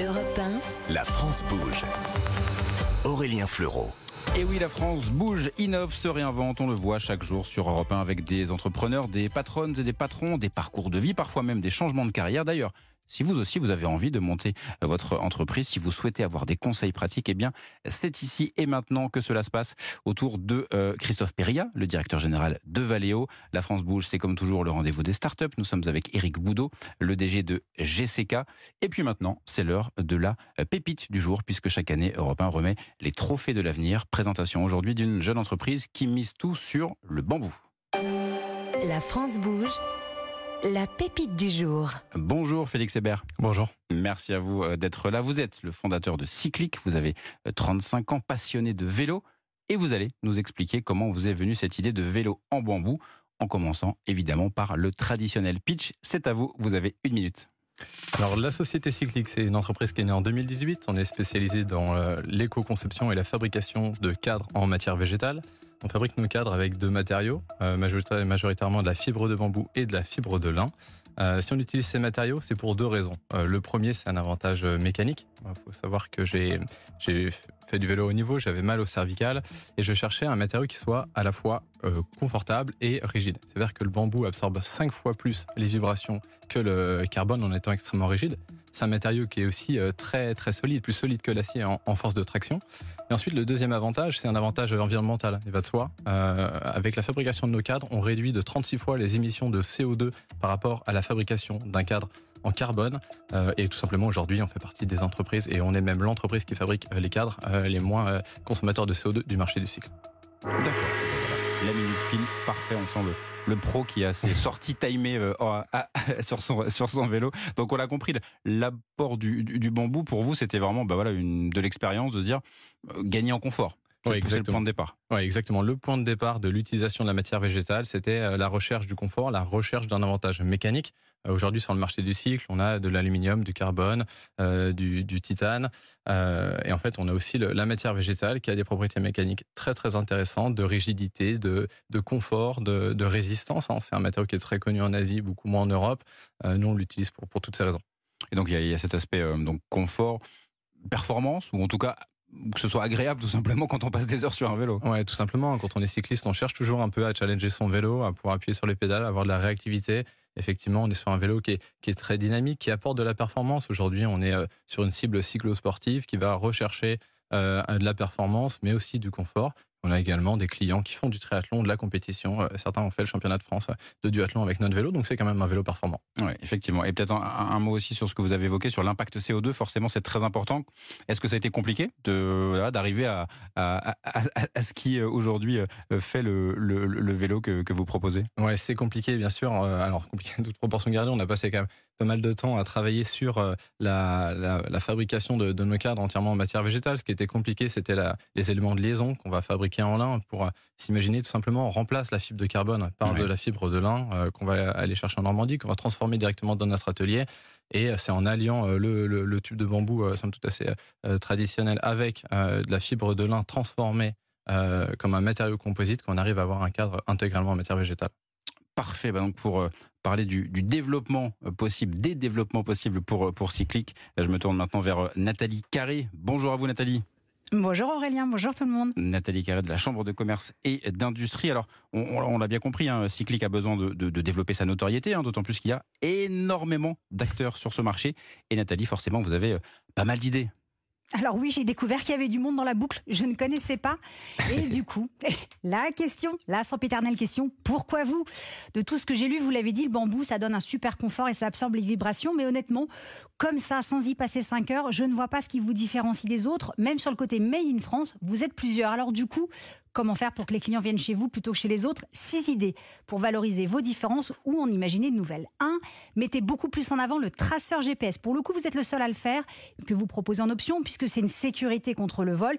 Europe 1, La France bouge. Aurélien Fleureau. Et oui, la France bouge, innove, se réinvente. On le voit chaque jour sur Europe 1 avec des entrepreneurs, des patronnes et des patrons, des parcours de vie, parfois même des changements de carrière. D'ailleurs, si vous aussi vous avez envie de monter euh, votre entreprise, si vous souhaitez avoir des conseils pratiques, eh bien c'est ici et maintenant que cela se passe autour de euh, Christophe Perria, le directeur général de Valeo. La France bouge, c'est comme toujours le rendez-vous des startups. Nous sommes avec Eric Boudot, le DG de GCK. Et puis maintenant, c'est l'heure de la euh, pépite du jour, puisque chaque année, Europe 1 remet les trophées de l'avenir. Présentation aujourd'hui d'une jeune entreprise qui mise tout sur le bambou. la France bouge. La pépite du jour. Bonjour Félix Hébert. Bonjour. Merci à vous euh, d'être là. Vous êtes le fondateur de Cyclic, vous avez euh, 35 ans, passionné de vélo, et vous allez nous expliquer comment vous est venue cette idée de vélo en bambou, en commençant évidemment par le traditionnel pitch. C'est à vous, vous avez une minute. Alors la société Cyclic, c'est une entreprise qui est née en 2018. On est spécialisé dans euh, l'éco-conception et la fabrication de cadres en matière végétale. On fabrique nos cadres avec deux matériaux, euh, majorita- majoritairement de la fibre de bambou et de la fibre de lin. Euh, si on utilise ces matériaux, c'est pour deux raisons. Euh, le premier, c'est un avantage euh, mécanique. Il faut savoir que j'ai fait du vélo au niveau, j'avais mal au cervical et je cherchais un matériau qui soit à la fois confortable et rigide. C'est-à-dire que le bambou absorbe cinq fois plus les vibrations que le carbone en étant extrêmement rigide. C'est un matériau qui est aussi très très solide, plus solide que l'acier en, force de traction. Et ensuite, le deuxième avantage, c'est un avantage environnemental. Il va de soi. Avec la fabrication de nos cadres, on réduit de 36 fois les émissions de CO2 par rapport à la fabrication d'un cadre en carbone. Euh, et tout simplement, aujourd'hui, on fait partie des entreprises et on est même l'entreprise qui fabrique euh, les cadres euh, les moins consommateurs de CO2 du marché du cycle. D'accord. La minute pile, parfait. On sent le, le pro qui a ses sorties timées à- sur, son, sur son vélo. Donc on l'a compris, l'apport du, du- du bambou pour vous, c'était vraiment bah voilà, une, de l'expérience de se dire gagner en confort. C'est Oui, pousser le exactement. point de départ. Oui, exactement. Le point de départ de l'utilisation de la matière végétale, c'était euh, la recherche du confort, la recherche d'un avantage mécanique. Euh, Aujourd'hui, sur le marché du cycle, on a de l'aluminium, du carbone, euh, du, du titane. Euh, et en fait, on a aussi le- la matière végétale qui a des propriétés mécaniques très, très intéressantes, de rigidité, de, de confort, de, de résistance. hein. C'est un matériau qui est très connu en Asie, beaucoup moins en Europe. Euh, nous, on l'utilise pour, pour toutes ces raisons. Et donc il y a, il y a cet aspect donc confort, performance, ou en tout cas que ce soit agréable tout simplement quand on passe des heures sur un vélo. Ouais, tout simplement. Quand on est cycliste, on cherche toujours un peu à challenger son vélo, à pouvoir appuyer sur les pédales, avoir de la réactivité. Effectivement, on est sur un vélo qui est, qui est très dynamique, qui apporte de la performance. Aujourd'hui, on est euh, sur une cible cyclo-sportive qui va rechercher euh, de la performance, mais aussi du confort. On a également des clients qui font du triathlon, de la compétition. Euh, Certains ont fait le championnat de France euh, de duathlon avec notre vélo, donc c'est quand même un vélo performant. Oui, effectivement. Et peut-être un, un mot aussi sur ce que vous avez évoqué sur l'impact CO2. Forcément, c'est très important. Est-ce que ça a été compliqué de d'arriver à, à, à- à- à ce qui euh, aujourd'hui fait le, le- le vélo que, que vous proposez? Ouais, c'est compliqué, bien sûr. Alors, compliqué de toute proportion gardée. On a passé quand même pas mal de temps à travailler sur la, la, la fabrication de, de nos cadres entièrement en matière végétale. Ce qui était compliqué, c'était les éléments de liaison qu'on va fabriquer en lin pour euh, s'imaginer tout simplement on remplace la fibre de carbone par Ouais. de la fibre de lin euh, qu'on va aller chercher en Normandie, qu'on va transformer directement dans notre atelier. Et euh, c'est en alliant le, le- le tube de bambou, euh, somme toute assez euh, traditionnel, avec de la fibre de lin transformée comme un matériau composite qu'on arrive à avoir un cadre intégralement en matière végétale. Parfait. Bah donc pour parler du, du développement possible, des développements possibles pour, pour Cyclic, euh, je me tourne maintenant vers Nathalie Carré. Bonjour à vous Nathalie. Bonjour Aurélien, bonjour tout le monde. Nathalie Carré de la Chambre de commerce et d'industrie. Alors, on, l'a bien compris, hein, Cyclic a besoin de développer sa notoriété, hein, d'autant plus qu'il y a énormément d'acteurs sur ce marché. Et Nathalie, forcément, vous avez euh, pas mal d'idées. Alors oui, j'ai découvert qu'il y avait du monde dans la boucle, je ne connaissais pas. Et du coup, la question, la sempiternelle question, pourquoi vous? De tout ce que j'ai lu, vous l'avez dit, le bambou, ça donne un super confort et ça absorbe les vibrations. Mais honnêtement, comme ça, sans y passer 5 heures, je ne vois pas ce qui vous différencie des autres. Même sur le côté Made in France, vous êtes plusieurs. Alors du coup, comment faire pour que les clients viennent chez vous plutôt que chez les autres Six idées pour valoriser vos différences ou en imaginer de nouvelles. 1. Mettez beaucoup plus en avant le traceur GPS. Pour le coup, vous êtes le seul à le faire, que vous proposez en option, puisque c'est une sécurité contre le vol.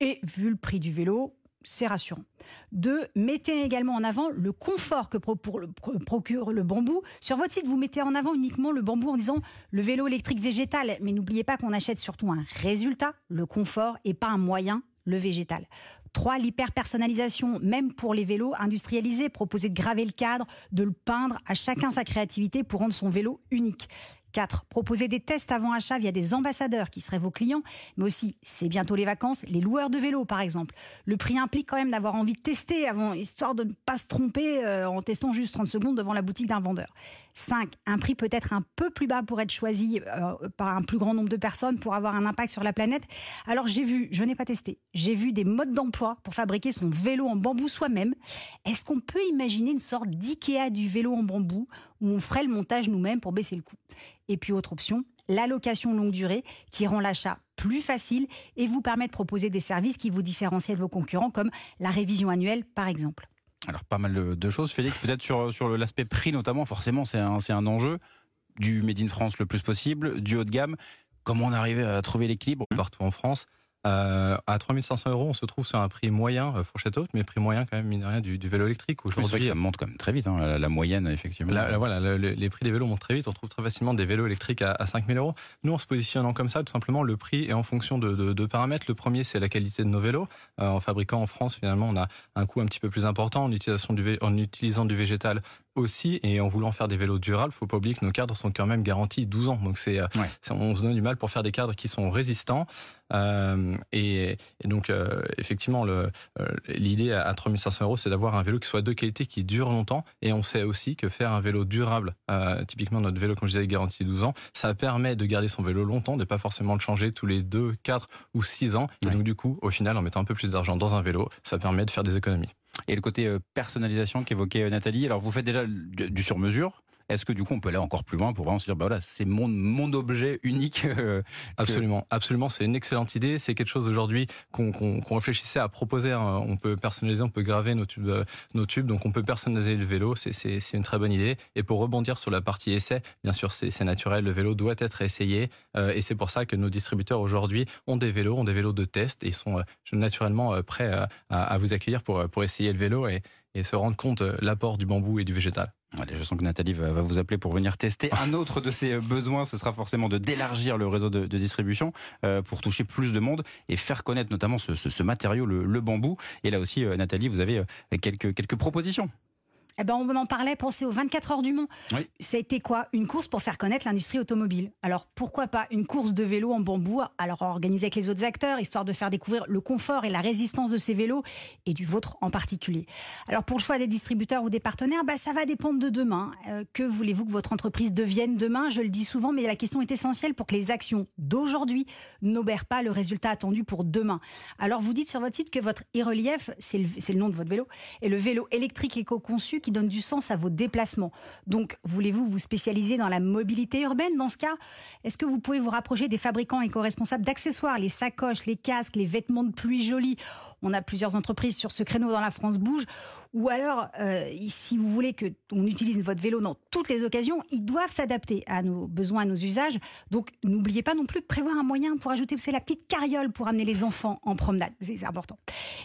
Et vu le prix du vélo, c'est rassurant. Deux, mettez également en avant le confort que procure le bambou. Sur votre site, vous mettez en avant uniquement le bambou en disant le vélo électrique végétal. Mais n'oubliez pas qu'on achète surtout un résultat, le confort, et pas un moyen, le végétal. 3. L'hyper-personnalisation, même pour les vélos industrialisés. Proposer de graver le cadre, de le peindre, à chacun sa créativité pour rendre son vélo unique. 4. Proposer des tests avant achat via des ambassadeurs qui seraient vos clients, mais aussi, c'est bientôt les vacances, les loueurs de vélos par exemple. Le prix implique quand même d'avoir envie de tester avant, histoire de ne pas se tromper euh, en testant juste 30 secondes devant la boutique d'un vendeur. 5. Un prix peut-être un peu plus bas pour être choisi euh, par un plus grand nombre de personnes pour avoir un impact sur la planète. Alors j'ai vu, je n'ai pas testé, j'ai vu des modes d'emploi pour fabriquer son vélo en bambou soi-même. Est-ce qu'on peut imaginer une sorte d'IKEA du vélo en bambou où on ferait le montage nous-mêmes pour baisser le coût? Et puis autre option, l'allocation longue durée qui rend l'achat plus facile et vous permet de proposer des services qui vous différencient de vos concurrents comme la révision annuelle par exemple. Alors pas mal de choses, Félix. Peut-être sur, sur l'aspect prix notamment, forcément c'est un, un enjeu du Made in France le plus possible, du haut de gamme. Comment on arrive à trouver l'équilibre Partout en France, euh, à 3500 euros, on se trouve sur un prix moyen, euh, fourchette haute, mais prix moyen quand même, mine de rien, du, du vélo électrique. Aujourd'hui, ça monte quand même très vite, hein, la, moyenne, effectivement. voilà, les prix des vélos montent très vite. On trouve très facilement des vélos électriques à, à 5000 euros. Nous, en se positionnant comme ça, tout simplement, le prix est en fonction de, de, de paramètres. Le premier, c'est la qualité de nos vélos. Euh, en fabriquant en France, finalement, on a un coût un petit peu plus important en, utilisation du, en utilisant du végétal aussi et en voulant faire des vélos durables, faut pas oublier que nos cadres sont quand même garantis 12 ans. Donc c'est, on se donne du mal pour faire des cadres qui sont résistants. Euh, et, donc, euh, effectivement, le, euh, l'idée à 3500 euros, c'est d'avoir un vélo qui soit de qualité, qui dure longtemps. Et on sait aussi que faire un vélo durable, typiquement notre vélo, comme je disais, garantie 12 ans, ça permet de garder son vélo longtemps, de pas forcément le changer tous les 2, 4 ou 6 ans. Et donc, du coup, au final, en mettant un peu plus d'argent dans un vélo, ça permet de faire des économies. Et le côté personnalisation qu'évoquait Nathalie, alors vous faites déjà du sur-mesure est-ce que du coup on peut aller encore plus loin pour vraiment se dire bah voilà c'est mon objet unique euh, Absolument, absolument, c'est une excellente idée. C'est quelque chose aujourd'hui qu'on réfléchissait à proposer. Hein. On peut personnaliser, on peut graver nos tubes, euh, donc on peut personnaliser le vélo. C'est une très bonne idée. Et pour rebondir sur la partie essai, bien sûr c'est naturel, le vélo doit être essayé euh, et c'est pour ça que nos distributeurs aujourd'hui ont des vélos, ont des vélos de test et sont naturellement prêts à, vous accueillir pour pour essayer le vélo et se rendre compte l'apport du bambou et du végétal. Allez, je sens que Nathalie va, vous appeler pour venir tester. Un autre de ses besoins, ce sera forcément de d'élargir le réseau de, distribution euh, pour toucher plus de monde et faire connaître notamment ce, matériau, le, bambou. Et là aussi, euh, Nathalie, vous avez euh, quelques, quelques propositions. Eh ben, on en parlait, pensez aux 24 heures du Mont. Ça a été quoi? Une course pour faire connaître l'industrie automobile. Alors pourquoi pas une course de vélo en bambou, alors organisée avec les autres acteurs, histoire de faire découvrir le confort et la résistance de ces vélos, et du vôtre en particulier. Alors pour le choix des distributeurs ou des partenaires, bah, ça va dépendre de demain. Euh, que voulez-vous que votre entreprise devienne demain? Je le dis souvent, mais la question est essentielle pour que les actions d'aujourd'hui n'obèrent pas le résultat attendu pour demain. Alors vous dites sur votre site que votre e-relief, c'est le, le nom de votre vélo, est le vélo électrique éco-conçu qui donne du sens à vos déplacements. Donc, voulez-vous vous spécialiser dans la mobilité urbaine Dans ce cas, est-ce que vous pouvez vous rapprocher des fabricants éco-responsables d'accessoires, les sacoches, les casques, les vêtements de pluie jolis On a plusieurs entreprises sur ce créneau dans la France Bouge. Ou alors, euh, si vous voulez que on utilise votre vélo dans toutes les occasions, ils doivent s'adapter à nos besoins, à nos usages. Donc, n'oubliez pas non plus de prévoir un moyen pour ajouter, vous savez, la petite carriole pour amener les enfants en promenade. C'est important.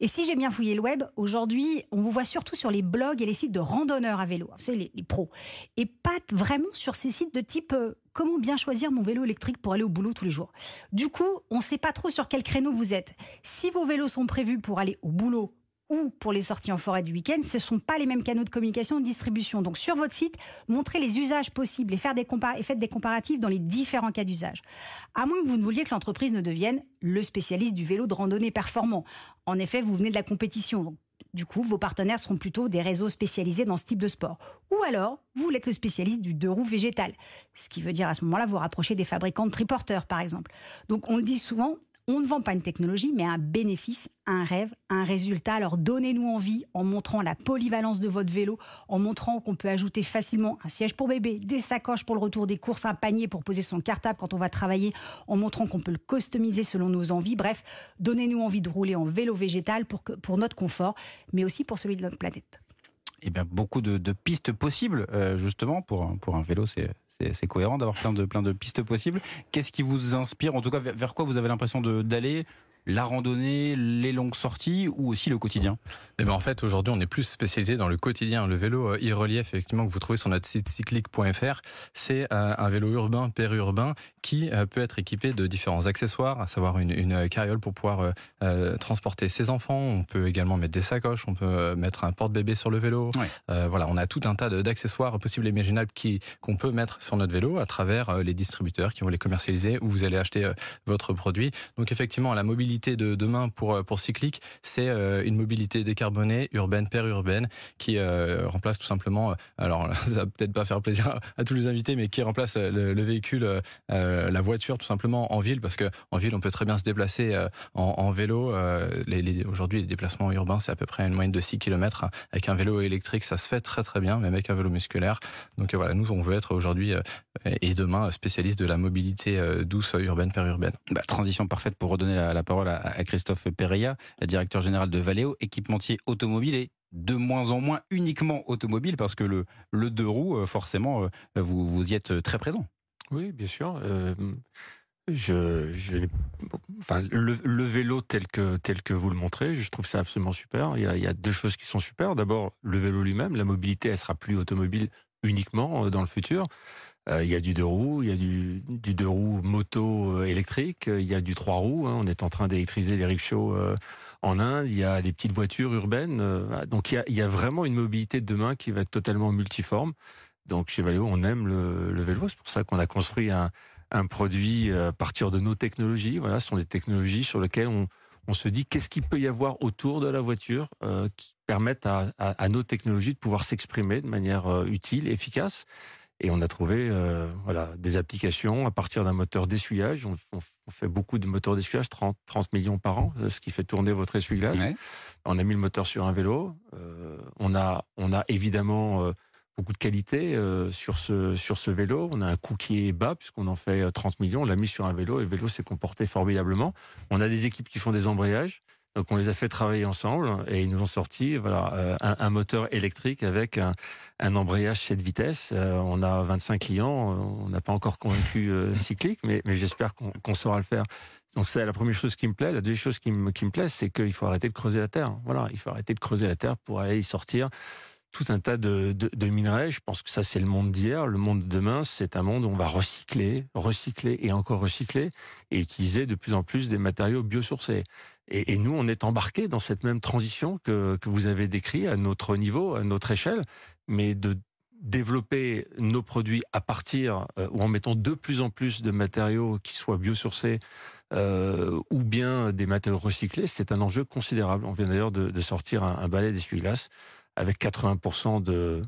Et si j'ai bien fouillé le web, aujourd'hui, on vous voit surtout sur les blogs et les sites de randonneurs à vélo. Vous savez, les, pros. Et pas vraiment sur ces sites de type euh, comment bien choisir mon vélo électrique pour aller au boulot tous les jours. Du coup, on ne sait pas trop sur quel créneau vous êtes. Si vos vélos sont prévus pour aller au boulot ou pour les sorties en forêt du week-end, ce ne sont pas les mêmes canaux de communication et de distribution. Donc sur votre site, montrez les usages possibles et, faites des comparatifs dans les différents cas d'usage. À moins que vous ne vouliez que l'entreprise ne devienne le spécialiste du vélo de randonnée performant. En effet, vous venez de la compétition. du coup, vos partenaires seront plutôt des réseaux spécialisés dans ce type de sport. Ou alors, vous êtes le spécialiste du deux roues végétal. Ce qui veut dire à ce moment-là vous rapprocher des fabricants de triporteurs, par exemple. Donc, on le dit souvent, on ne vend pas une technologie, mais un bénéfice, un rêve, un résultat. Alors donnez-nous envie en montrant la polyvalence de votre vélo, en montrant qu'on peut ajouter facilement un siège pour bébé, des sacoches pour le retour des courses, un panier pour poser son cartable quand on va travailler, en montrant qu'on peut le customiser selon nos envies. Bref, donnez-nous envie de rouler en vélo végétal pour, pour notre confort, mais aussi pour celui de notre planète. Eh bien, beaucoup de, pistes possibles, euh, justement, pour un vélo, c'est c'est cohérent d'avoir plein de, plein de pistes possibles. Qu'est-ce qui vous inspire En tout cas, vers, quoi vous avez l'impression d'aller la randonnée, les longues sorties ou aussi le quotidien Eh ben en fait, aujourd'hui, on est plus spécialisé dans le quotidien. Le vélo e-relief, effectivement, que vous trouvez sur notre site cyclique.fr, c'est un vélo urbain, périurbain, qui peut être équipé de différents accessoires, à savoir une, une carriole pour pouvoir euh, transporter ses enfants. On peut également mettre des sacoches, on peut mettre un porte-bébé sur le vélo. Ouais. Euh, voilà, on a tout un tas d'accessoires possibles et imaginables qu'on peut mettre sur notre vélo à travers les distributeurs qui vont les commercialiser où vous allez acheter votre produit. Donc effectivement, la mobilité de demain pour pour Cyclic, c'est une mobilité décarbonée, urbaine, périurbaine, qui euh, remplace tout simplement. Alors ça va peut-être pas faire plaisir à, tous les invités, mais qui remplace le, le véhicule, euh, la voiture tout simplement en ville, parce que en ville on peut très bien se déplacer euh, en, vélo. Les, Aujourd'hui, les déplacements urbains, c'est à peu près une moyenne de 6 km. Avec un vélo électrique, ça se fait très très bien, même avec un vélo musculaire. Donc voilà, nous on veut être aujourd'hui et demain spécialiste de la mobilité douce urbaine périurbaine. Bah, transition parfaite pour redonner la, la parole à, à Christophe Pereya, directeur général de Valeo, équipementier automobile et de moins en moins uniquement automobile parce que le, le deux roues, forcément, vous, vous y êtes très présent. Oui, bien sûr. Euh, je, je, enfin, le, le, vélo tel que, tel que vous le montrez, je trouve ça absolument super. Il y a, il y a deux choses qui sont super. D'abord, le vélo lui-même, la mobilité, elle sera plus automobile uniquement dans le futur. Euh, il y a du deux roues, il y a du, deux roues moto électrique, il y a du trois roues. Hein, on est en train d'électriser les rickshaws euh, en Inde, il y a les petites voitures urbaines. Euh, donc il y, a, vraiment une mobilité de demain qui va être totalement multiforme. Donc chez Valeo, on aime le, le vélo. C'est pour ça qu'on a construit un, produit à partir de nos technologies. Voilà, ce sont des technologies sur lesquelles on, se dit qu'est-ce qu'il peut y avoir autour de la voiture euh, qui permettent à, nos technologies de pouvoir s'exprimer de manière euh, utile, efficace. Et on a trouvé euh, voilà, des applications à partir d'un moteur d'essuyage. On, on, fait beaucoup de moteurs d'essuyage, 30, 30 millions par an, ce qui fait tourner votre essuie-glace. Ouais. On a mis le moteur sur un vélo. Euh, on, a, on a évidemment euh, beaucoup de qualité euh, sur, ce, sur ce vélo. On a un coût qui est bas puisqu'on en fait 30 millions. On l'a mis sur un vélo et le vélo s'est comporté formidablement. On a des équipes qui font des embrayages. Donc on les a fait travailler ensemble et ils nous ont sorti voilà euh, un, un, moteur électrique avec un, un embrayage 7 vitesses. Euh, on a 25 clients, on n'a pas encore convaincu euh, Cyclic, mais, mais j'espère qu'on qu saura le faire. Donc c'est la première chose qui me plaît. La deuxième chose qui me, qui me plaît, c'est qu'il faut arrêter de creuser la terre. Voilà, il faut arrêter de creuser la terre pour aller y sortir tout un tas de, de, de minerais. Je pense que ça, c'est le monde d'hier. Le monde de demain, c'est un monde où on va recycler, recycler et encore recycler et utiliser de plus en plus des matériaux biosourcés. Et, et nous, on est embarqués dans cette même transition que, que vous avez décrit à notre niveau, à notre échelle, mais de développer nos produits à partir euh, ou en mettant de plus en plus de matériaux qui soient biosourcés euh, ou bien des matériaux recyclés, c'est un enjeu considérable. On vient d'ailleurs de, de sortir un, un balai d'essuie-glace avec 80% de,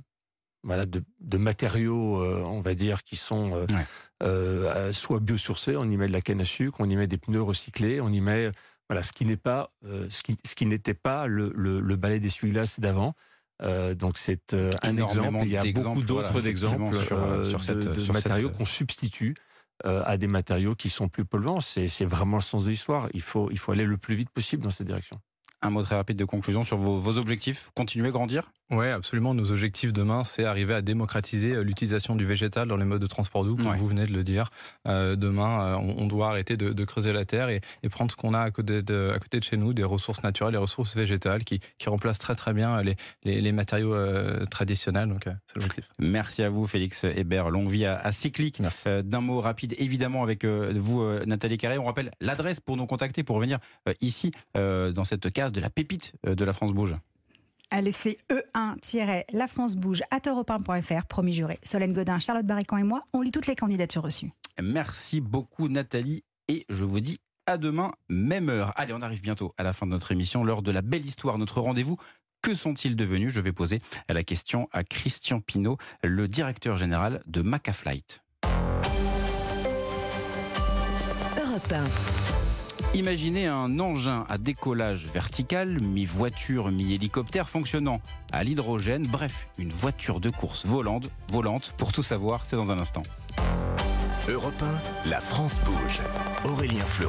voilà, de, de matériaux, euh, on va dire, qui sont euh, ouais. euh, soit biosourcés, on y met de la canne à sucre, on y met des pneus recyclés, on y met voilà, ce qui n'est pas, euh, ce qui, ce qui n'était pas le, le, le balai d'essuie-glace d'avant. Euh, donc c'est un exemple. Il y a beaucoup d'autres voilà, exemples sur, sur, cette, de, de sur matériaux cette... qu'on substitue à des matériaux qui sont plus polluants. C'est vraiment le sens de l'histoire. Il faut, il faut aller le plus vite possible dans cette direction. Un mot très rapide de conclusion sur vos, vos objectifs. Continuer à grandir? Oui, absolument. Nos objectifs demain, c'est arriver à démocratiser l'utilisation du végétal dans les modes de transport doux, comme ouais. vous venez de le dire. Euh, demain, on, on, doit arrêter de, de, creuser la terre et, et, prendre ce qu'on a à côté, de, à côté de chez nous, des ressources naturelles, des ressources végétales qui, qui remplacent très très bien les, les, les matériaux euh, traditionnels. Donc, euh, c'est l'objectif. Merci à vous, Félix Hébert. Longue vie à, à Cyclic. Euh, d'un mot rapide, évidemment, avec euh, vous, Nathalie Carré. On rappelle l'adresse pour nous contacter, pour venir ici, dans cette case de la pépite de la France Bouge Allez, c'est E1-La France Bouge à europe1.fr, promis juré. Solène Godin, Charlotte Barrican et moi, on lit toutes les candidatures reçues. Merci beaucoup, Nathalie. Et je vous dis à demain, même heure. Allez, on arrive bientôt à la fin de notre émission, l'heure de la belle histoire, notre rendez-vous. Que sont-ils devenus? Je vais poser la question à Christian Pinault, le directeur général de Macaflight. Europe 1. Imaginez un engin à décollage vertical, mi-voiture, mi-hélicoptère fonctionnant à l'hydrogène, bref, une voiture de course volante, volante. Pour tout savoir, c'est dans un instant. Europe 1, la France bouge. Aurélien Fleury.